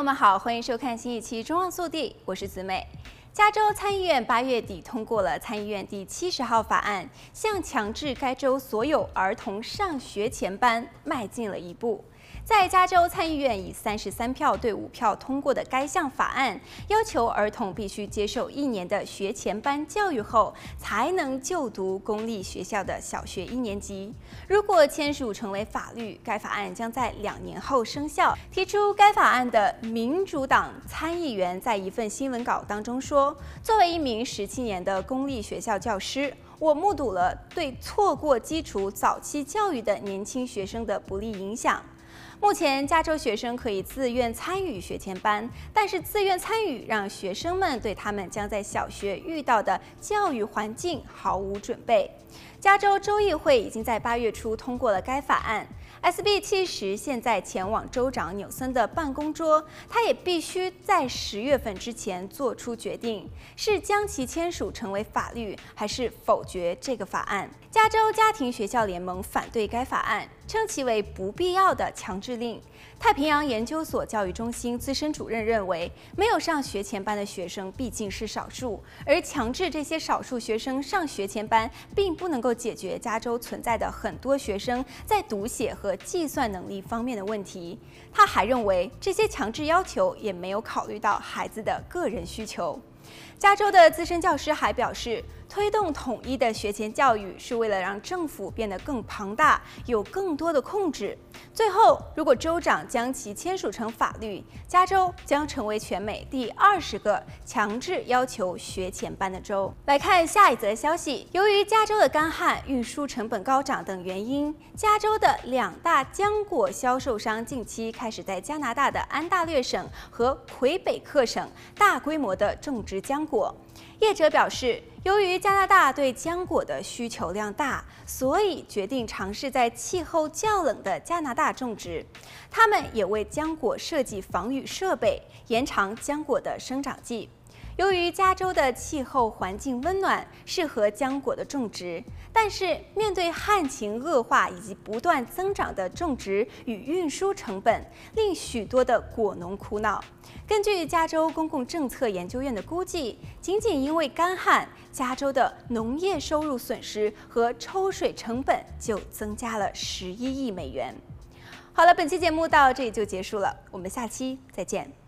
朋友们好，欢迎收看新一期《中望速递》，我是子美。加州参议院八月底通过了参议院第七十号法案，向强制该州所有儿童上学前班迈进了一步。在加州参议院以三十三票对五票通过的该项法案，要求儿童必须接受一年的学前班教育后，才能就读公立学校的小学一年级。如果签署成为法律，该法案将在两年后生效。提出该法案的民主党参议员在一份新闻稿当中说：“作为一名十七年的公立学校教师，我目睹了对错过基础早期教育的年轻学生的不利影响。”目前，加州学生可以自愿参与学前班，但是自愿参与让学生们对他们将在小学遇到的教育环境毫无准备。加州州议会已经在八月初通过了该法案。SB 七十现在前往州长纽森的办公桌，他也必须在十月份之前做出决定，是将其签署成为法律，还是否决这个法案。加州家庭学校联盟反对该法案，称其为不必要的强制令。太平洋研究所教育中心资深主任认为，没有上学前班的学生毕竟是少数，而强制这些少数学生上学前班，并不能够解决加州存在的很多学生在读写和和计算能力方面的问题。他还认为，这些强制要求也没有考虑到孩子的个人需求。加州的资深教师还表示，推动统一的学前教育是为了让政府变得更庞大，有更多的控制。最后，如果州长将其签署成法律，加州将成为全美第二十个强制要求学前班的州。来看下一则消息：由于加州的干旱、运输成本高涨等原因，加州的两大浆果销售商近期开始在加拿大的安大略省和魁北克省大规模的种植浆果。业者表示，由于加拿大对浆果的需求量大，所以决定尝试在气候较冷的加拿大种植。他们也为浆果设计防雨设备，延长浆果的生长季。由于加州的气候环境温暖，适合浆果的种植，但是面对旱情恶化以及不断增长的种植与运输成本，令许多的果农苦恼。根据加州公共政策研究院的估计，仅仅因为干旱，加州的农业收入损失和抽水成本就增加了十一亿美元。好了，本期节目到这里就结束了，我们下期再见。